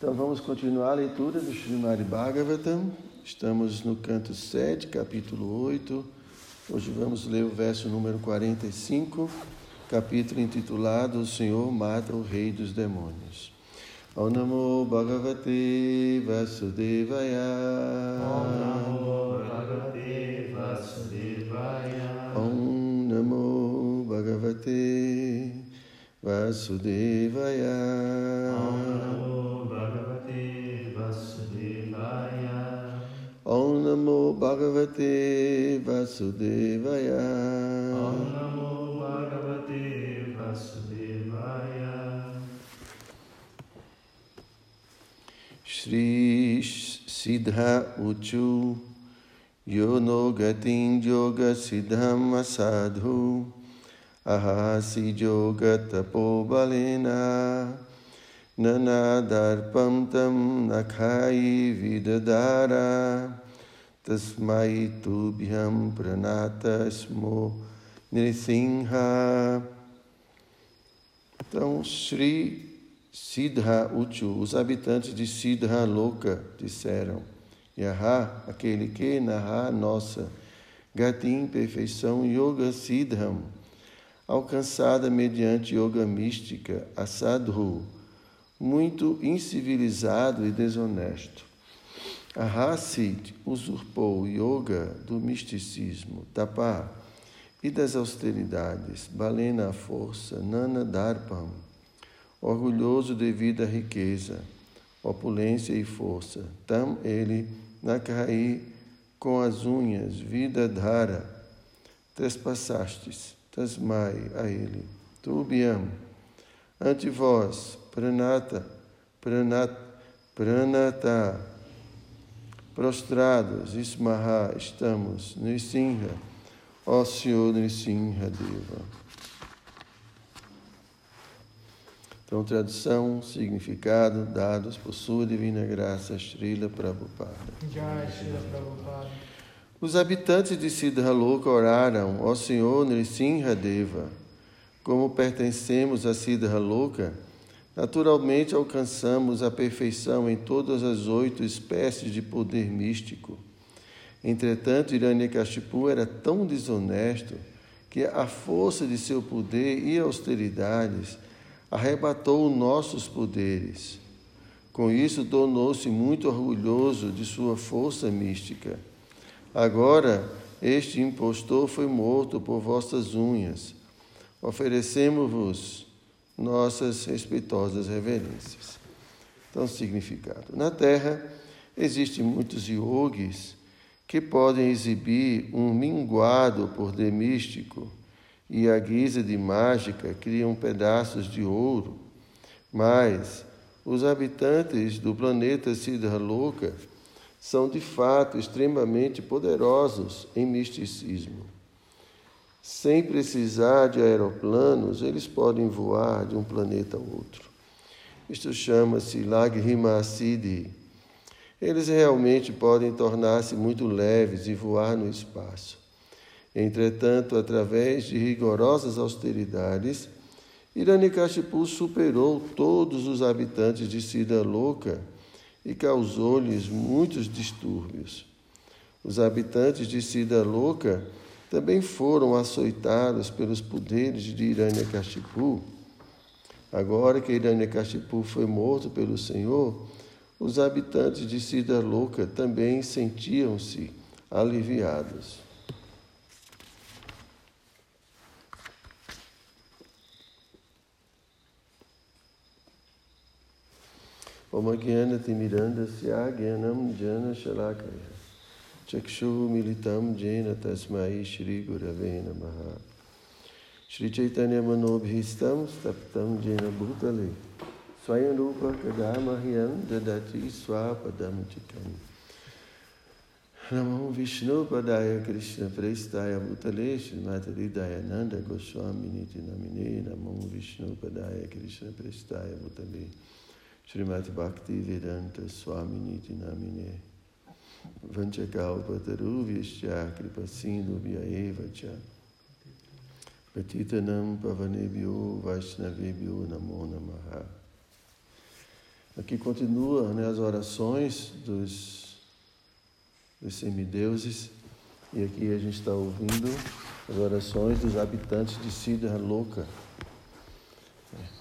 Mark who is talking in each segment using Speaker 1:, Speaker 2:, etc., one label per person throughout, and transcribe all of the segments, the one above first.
Speaker 1: Então vamos continuar a leitura do Srimad Bhagavatam. Estamos no canto 7, capítulo 8. Hoje vamos ler o verso número 45, capítulo intitulado O Senhor mata o Rei dos Demônios. Om Namo Bhagavate Vasudevaya.
Speaker 2: Om Namo Bhagavate Vasudevaya.
Speaker 1: Om Namo Bhagavate Vasudevaya.
Speaker 2: Om Namo Bhagavate Vasudevaya.
Speaker 1: Om Namo Bhagavate Vasudevaya. Shri Siddha Uchu Yono Gatin Yoga Siddham Asadhu Ahasi Yoga Tapo Balena Tam Nakhai Vidadara Tasmai Tubhyam Pranata Smo Nrisimha Então, Shri Siddha Uchu, os habitantes de Siddha Loka disseram, Yaha, aquele que, Naha, nossa, Gatim, perfeição, Yoga Siddham, alcançada mediante yoga mística, Asadhu, muito incivilizado e desonesto. Ahasid usurpou o yoga do misticismo, Tapa, e das austeridades, Balena a força, Nana Darpam, orgulhoso devido à riqueza, opulência e força. Tam ele, Nakai, com as unhas, vida dhara, trespassastes, tasmai a ele, tubiam, ante vós, pranata, pranat, pranata, prostrados, ismaha, estamos, Nisinha, ó Senhor Nisinha Deva. Então, tradução, significado dados por sua divina graça, Srila Prabhupada. Os habitantes de Siddhaloka oraram, ó Senhor Nrisimha Deva, como pertencemos a Siddhaloka, naturalmente alcançamos a perfeição em todas as oito espécies de poder místico. Entretanto, Hiranyakashipu era tão desonesto que a força de seu poder e austeridades arrebatou nossos poderes. Com isso, tornou-se muito orgulhoso de sua força mística. Agora, este impostor foi morto por vossas unhas. Oferecemos-vos nossas respeitosas reverências. Então, significado. Na Terra, existem muitos yogis que podem exibir um minguado poder místico e à guisa de mágica criam pedaços de ouro, mas os habitantes do planeta Siddhaloka são de fato extremamente poderosos em misticismo. Sem precisar de aeroplanos, eles podem voar de um planeta a outro. Isto chama-se Lagrima Siddhi. Eles realmente podem tornar-se muito leves e voar no espaço. Entretanto, através de rigorosas austeridades, Hiranyakashipu superou todos os habitantes de Siddhaloka e causou-lhes muitos distúrbios. Os habitantes de Siddhaloka também foram açoitados pelos poderes de Hiranyakashipu. Agora que Hiranyakashipu foi morto pelo Senhor, os habitantes de Sida Louca também sentiam-se aliviados. Omagyana Timiranda Sya Gyanam Jana Shalakaya. चक्षुमिलितं येन तस्मै श्रीगुरवे नमः श्रीचैतन्यमनोभीष्टं स्तप्तं येन भूतले स्वयं रूप कदा मह्यं ददति स्वापदं चिकम् नमो विष्णुपदाय कृष्णप्रेष्ठाय भूतले श्रीमातहृदयानन्द गोस्वामिनीति नमिने नमो विष्णुपदाय कृष्णप्रेष्ठाय भूतले Srimati Bhakti Vedanta Swaminiti Namine Vanchakalpataruvishya Kripasindhu Vyaeva Cha Patitanam Pavanebhyo Vaishnavebhyo Namo Namaha Aqui continua né, as orações dos, dos semideuses, e aqui a gente está ouvindo as orações dos habitantes de Sidra Louca.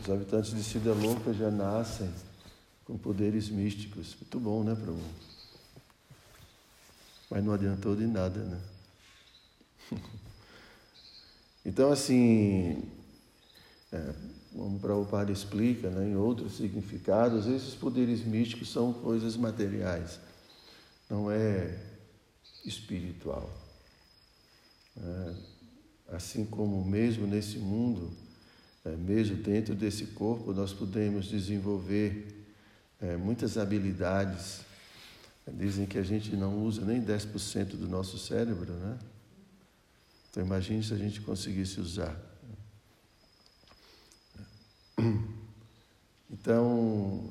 Speaker 1: Os habitantes de Sidra Louca já nascem com poderes místicos. Muito bom, né, Prabhu? Mas não adiantou de nada, né? Então, assim, é, como o Prabhupada explica né, em outros significados, esses poderes místicos são coisas materiais, não é espiritual. É, assim como mesmo nesse mundo, é, mesmo dentro desse corpo, nós podemos desenvolver é, muitas habilidades. Dizem que a gente não usa nem 10% do nosso cérebro, né? Então imagine se a gente conseguisse usar. Então,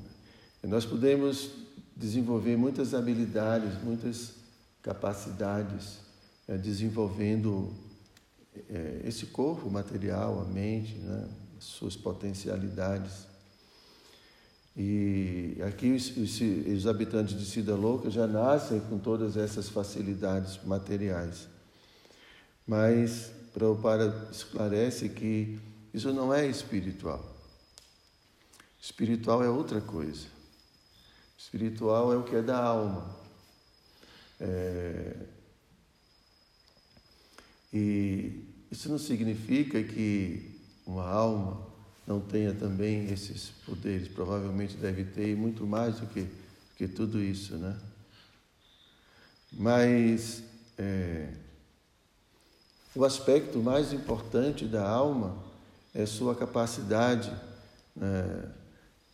Speaker 1: nós podemos desenvolver muitas habilidades, muitas capacidades, é, desenvolvendo é, esse corpo material, a mente, né, suas potencialidades. E aqui os, os, os habitantes de Cida Louca já nascem com todas essas facilidades materiais. Mas Prabhupada esclarece que isso não é espiritual. Espiritual é outra coisa. Espiritual é o que é da alma. É... E isso não significa que uma alma não tenha também esses poderes. Provavelmente deve ter muito mais do que, que tudo isso, né? Mas é, o aspecto mais importante da alma é sua capacidade, né,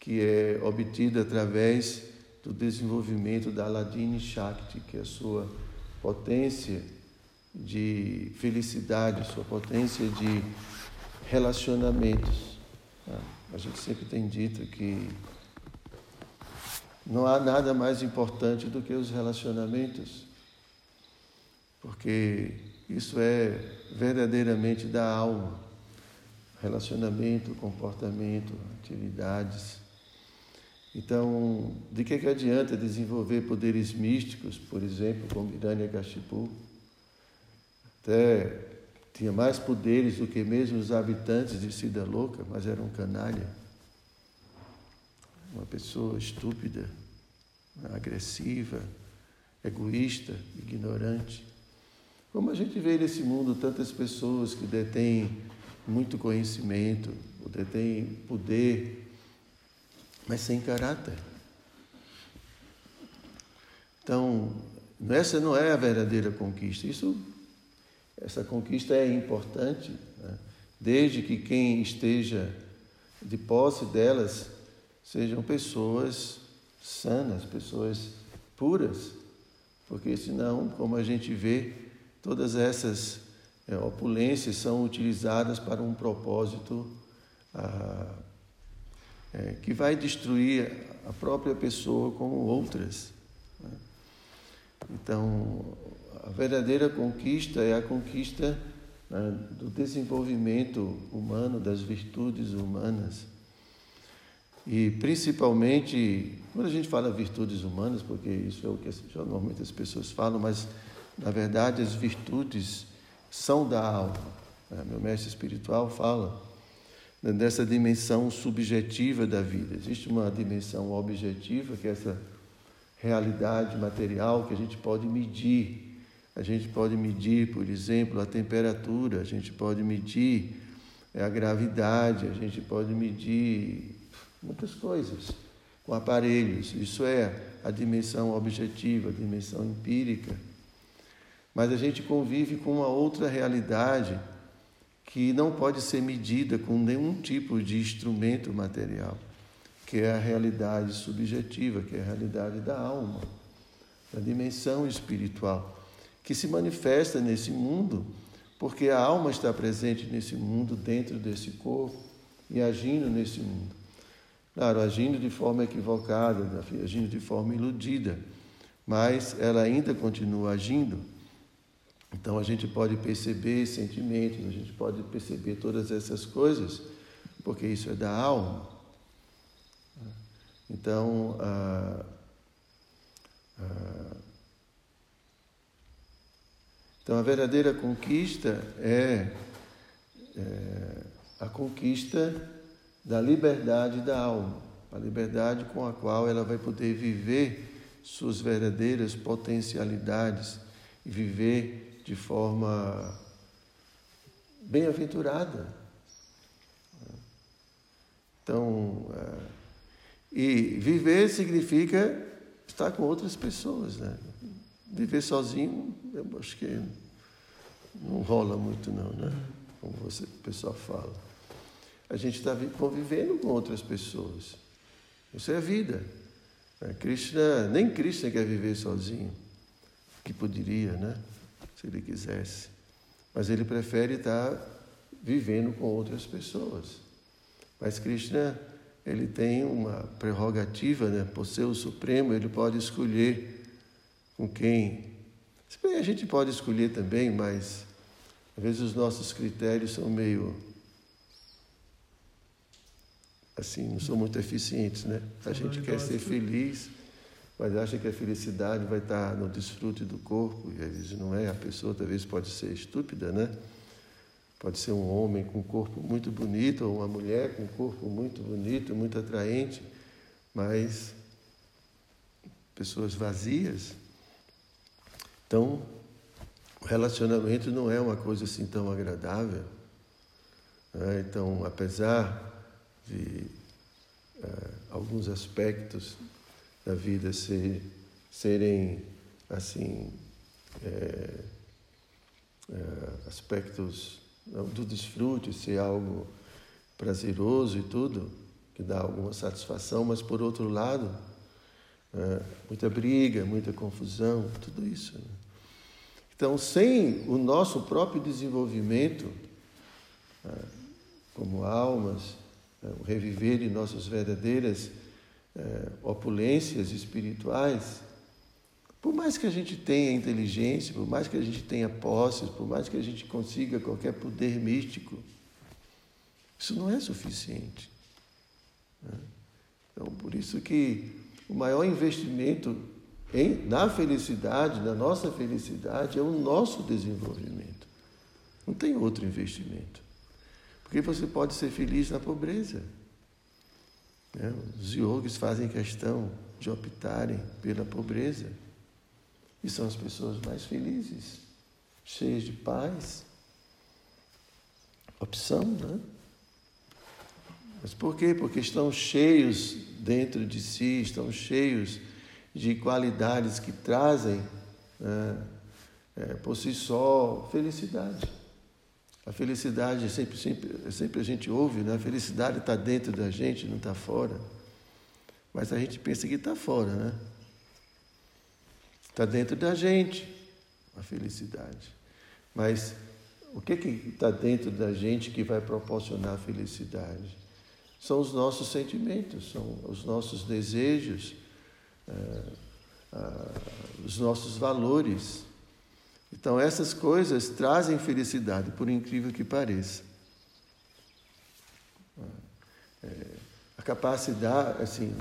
Speaker 1: que é obtida através do desenvolvimento da Aladini Shakti, que é a sua potência de felicidade, sua potência de relacionamentos. Né. A gente sempre tem dito que não há nada mais importante do que os relacionamentos, porque isso é verdadeiramente da alma. Relacionamento, comportamento, atividades. Então, de que, que adianta desenvolver poderes místicos, por exemplo, como Hiranyakashipu? Até tinha mais poderes do que mesmo os habitantes de Sida Louca, mas era um canalha. Uma pessoa estúpida, agressiva, egoísta, ignorante. Como a gente vê nesse mundo tantas pessoas que detêm muito conhecimento, ou detêm poder, mas sem caráter. Então, essa não é a verdadeira conquista. Isso, essa conquista é importante, né? desde que quem esteja de posse delas sejam pessoas sanas, pessoas puras, porque senão, como a gente vê, Todas essas é, opulências são utilizadas para um propósito ah, é, que vai destruir a própria pessoa como outras. Né? Então, a verdadeira conquista é a conquista né, do desenvolvimento humano, das virtudes humanas. E principalmente, quando a gente fala virtudes humanas, porque isso é o que normalmente as pessoas falam, mas na verdade, as virtudes são da alma. É, meu mestre espiritual fala né, dessa dimensão subjetiva da vida. Existe uma dimensão objetiva, que é essa realidade material que a gente pode medir. A gente pode medir, por exemplo, a temperatura, a gente pode medir é, a gravidade, a gente pode medir muitas coisas com aparelhos. Isso é a dimensão objetiva, a dimensão empírica. Mas a gente convive com uma outra realidade que não pode ser medida com nenhum tipo de instrumento material, que é a realidade subjetiva, que é a realidade da alma, da dimensão espiritual, que se manifesta nesse mundo, porque a alma está presente nesse mundo, dentro desse corpo e agindo nesse mundo. Claro, agindo de forma equivocada, agindo de forma iludida, mas ela ainda continua agindo então a gente pode perceber sentimentos, a gente pode perceber todas essas coisas, porque isso é da alma. Então, a, a, então a verdadeira conquista é, é a conquista da liberdade da alma, a liberdade com a qual ela vai poder viver suas verdadeiras potencialidades e viver de forma bem-aventurada. Então, é, e viver significa estar com outras pessoas, né? Viver sozinho, eu acho que não rola muito não, né? Como você, o pessoal fala. A gente está convivendo com outras pessoas. Isso é a vida. É, Krishna, nem Krishna quer viver sozinho, que poderia, né? Se ele quisesse. Mas ele prefere estar vivendo com outras pessoas. Mas Krishna, ele tem uma prerrogativa, né? Por ser o Supremo, ele pode escolher com quem. Se bem, a gente pode escolher também, mas às vezes os nossos critérios são meio assim, não são muito eficientes, né? A gente quer ser feliz, mas acha que a felicidade vai estar no desfrute do corpo, e às vezes não é. A pessoa talvez pode ser estúpida, né? Pode ser um homem com um corpo muito bonito, ou uma mulher com um corpo muito bonito, muito atraente, mas pessoas vazias. Então, o relacionamento não é uma coisa assim tão agradável. Né? Então, apesar de uh, alguns aspectos da vida ser, serem assim é, é, aspectos do desfrute ser algo prazeroso e tudo que dá alguma satisfação, mas por outro lado é, muita briga, muita confusão, tudo isso. Né? Então, sem o nosso próprio desenvolvimento como almas, é, o reviver de nossas verdadeiras é, opulências espirituais, por mais que a gente tenha inteligência, por mais que a gente tenha posses, por mais que a gente consiga qualquer poder místico, isso não é suficiente. Né? Então, por isso que o maior investimento em, na felicidade, na nossa felicidade, é o nosso desenvolvimento. Não tem outro investimento. Porque você pode ser feliz na pobreza. Né? Os yogis fazem questão de optarem pela pobreza. E são as pessoas mais felizes, cheias de paz. Opção, né? Mas por quê? Porque estão cheios dentro de si, estão cheios de qualidades que trazem né, é, por si só felicidade. A felicidade, sempre, sempre, sempre a gente ouve, né? a felicidade está dentro da gente, não está fora. Mas a gente pensa que está fora, né? Está dentro da gente a felicidade. Mas o que está dentro da gente que vai proporcionar felicidade? São os nossos sentimentos, são os nossos desejos, é, os nossos valores. Então, essas coisas trazem felicidade, por incrível que pareça. É, a capacidade, assim,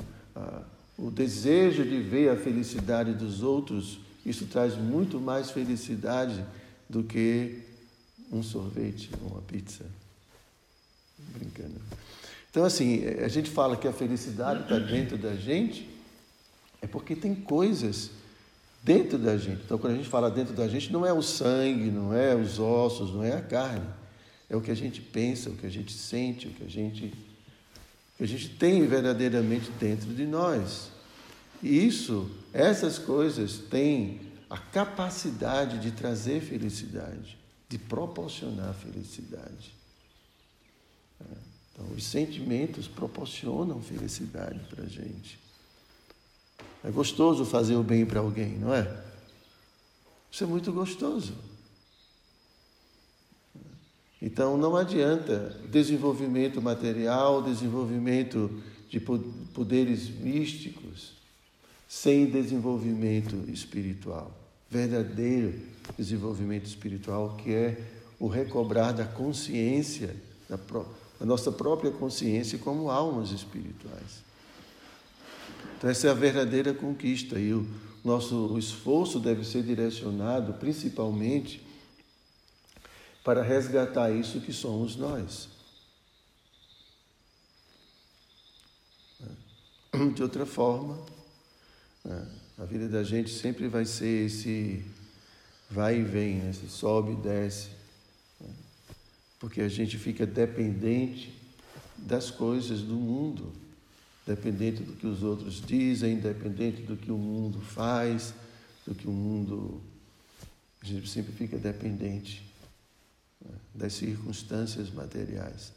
Speaker 1: o desejo de ver a felicidade dos outros, isso traz muito mais felicidade do que um sorvete ou uma pizza. Brincando. Então, assim, a gente fala que a felicidade está dentro da gente, é porque tem coisas dentro da gente. Então, quando a gente fala dentro da gente, não é o sangue, não é os ossos, não é a carne. É o que a gente pensa, o que a gente sente, o que a gente, a gente tem verdadeiramente dentro de nós. E isso, essas coisas têm a capacidade de trazer felicidade, de proporcionar felicidade. Então, os sentimentos proporcionam felicidade para a gente. É gostoso fazer o bem para alguém, não é? Isso é muito gostoso. Então não adianta desenvolvimento material, desenvolvimento de poderes místicos, sem desenvolvimento espiritual. Verdadeiro desenvolvimento espiritual, que é o recobrar da consciência, da, da nossa própria consciência como almas espirituais. Então, essa é a verdadeira conquista e o nosso esforço deve ser direcionado principalmente para resgatar isso que somos nós. De outra forma, né, a vida da gente sempre vai ser esse vai e vem, né? esse sobe e desce, né? porque a gente fica dependente das coisas do mundo, dependente do que os outros dizem, dependente do que o mundo faz, do que o mundo. A gente sempre fica dependente das circunstâncias materiais.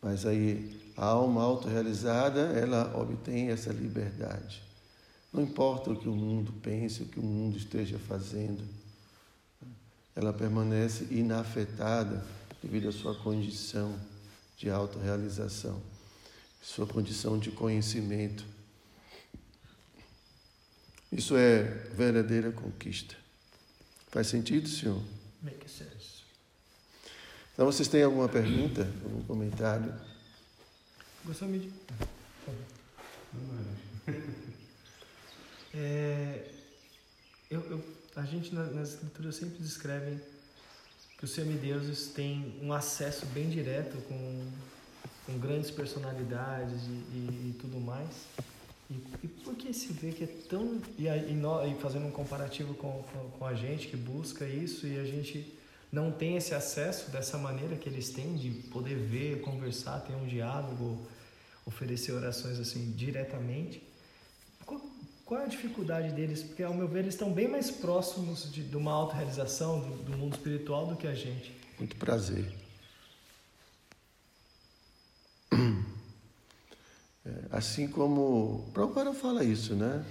Speaker 1: Mas aí a alma autorrealizada, ela obtém essa liberdade. Não importa o que o mundo pense, o que o mundo esteja fazendo, ela permanece inafetada devido à sua condição de autorrealização, sua condição de conhecimento. Isso é verdadeira conquista. Faz sentido, senhor?
Speaker 3: Make sense.
Speaker 1: Então, vocês têm alguma pergunta, algum comentário?
Speaker 3: Gostaria de. É, eu, eu, a gente na- nas escrituras sempre descreve que os semideuses têm um acesso bem direto com, com grandes personalidades e, e- e tudo mais. E, e por que se vê que é tão. E, e, nó- e fazendo um comparativo com, com, com a gente que busca isso e a gente não tem esse acesso dessa maneira que eles têm de poder ver, conversar, ter um diálogo, oferecer orações assim diretamente. Qual, é a dificuldade deles? Porque, ao meu ver, eles estão bem mais próximos de, de uma autorrealização do, do mundo espiritual do que a gente.
Speaker 1: Muito prazer. É, Assim como Prabhupada fala isso, né?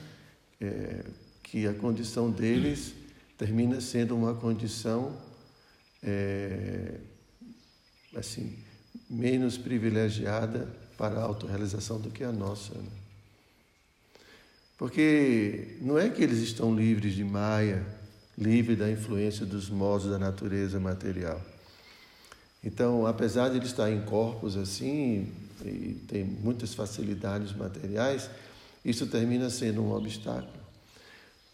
Speaker 1: É, que a condição deles termina sendo uma condição é, assim menos privilegiada para a autorrealização do que a nossa. Né? Porque não é que eles estão livres de Maia, livres da influência dos modos da natureza material. Então, apesar de eles estarem em corpos assim, e tem muitas facilidades materiais, isso termina sendo um obstáculo.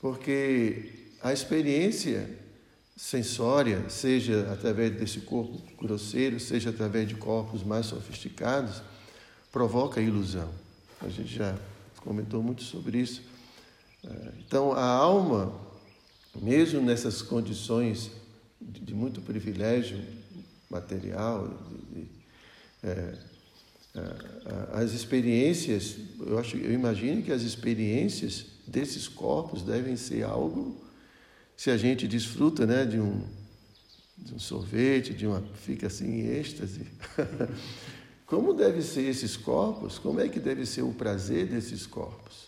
Speaker 1: Porque a experiência sensória, seja através desse corpo grosseiro, seja através de corpos mais sofisticados, provoca ilusão. A gente já comentou muito sobre isso. Eh, Então, a alma, mesmo nessas condições de, muito privilégio material, de, de, é, as experiências, eu acho, eu imagino que as experiências desses corpos devem ser algo, se a gente desfruta, né, de um, de um sorvete, de uma, fica assim em êxtase. Como devem ser esses corpos? Como é que deve ser o prazer desses corpos?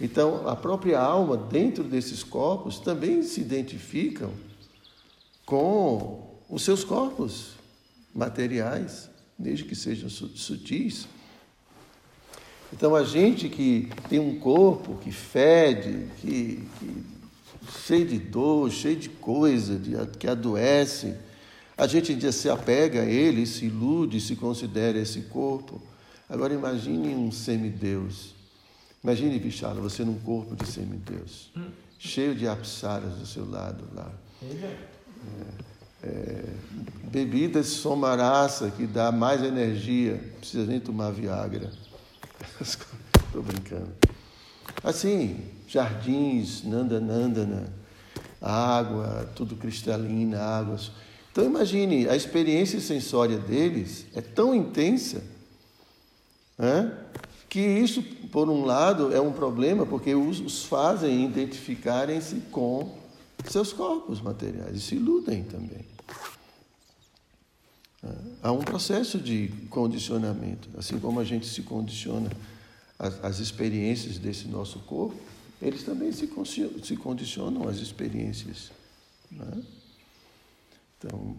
Speaker 1: Então, a própria alma dentro desses corpos também se identificam com os seus corpos materiais, desde que sejam su- sutis. Então, a gente que tem um corpo que fede, que, que cheio de dor, cheio de coisa, de, que adoece, a gente ainda se apega a ele, se ilude, se considera esse corpo. Agora, imagine um semideus. Imagine, Vichala, você num corpo de semideus, cheio de apsaras do seu lado lá. É, bebidas somaraça que dá mais energia, não precisa nem tomar Viagra. Estou brincando. Assim, jardins, nanda nandana, água, tudo cristalina, águas. Então imagine, a experiência sensória deles é tão intensa né, que isso, por um lado, é um problema, porque os, os fazem identificarem-se com seus corpos materiais e se iludem também. Há um processo de condicionamento, assim como a gente se condiciona às experiências desse nosso corpo, eles também se, se condicionam às experiências. né? Então,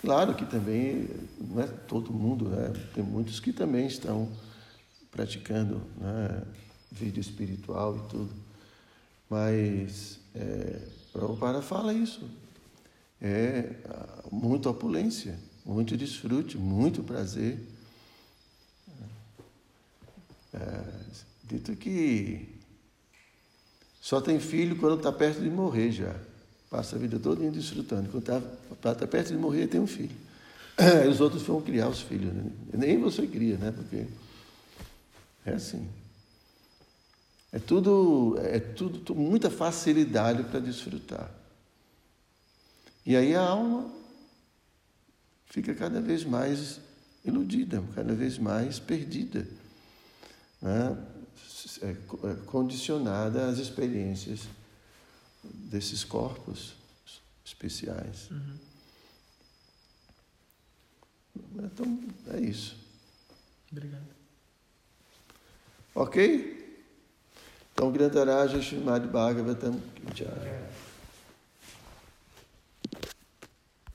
Speaker 1: claro que também não é todo mundo, né? tem muitos que também estão praticando né, vida espiritual e tudo, mas é, Prabhupada fala isso. É muita opulência, muito desfrute, muito prazer. É, Dito que só tem filho quando está perto de morrer já. Passa a vida toda desfrutando. Quando está tá perto de morrer, tem um filho. Aí os outros vão criar os filhos. Né? Nem você cria, né? Porque é assim. É tudo, é tudo muita facilidade para desfrutar. E aí a alma fica cada vez mais iludida, cada vez mais perdida, né? É, é condicionada às experiências desses corpos especiais. Uhum. Então, é isso.
Speaker 3: Obrigado.
Speaker 1: Ok? Então, Grantaraja Srimad Bhagavatam. Jai.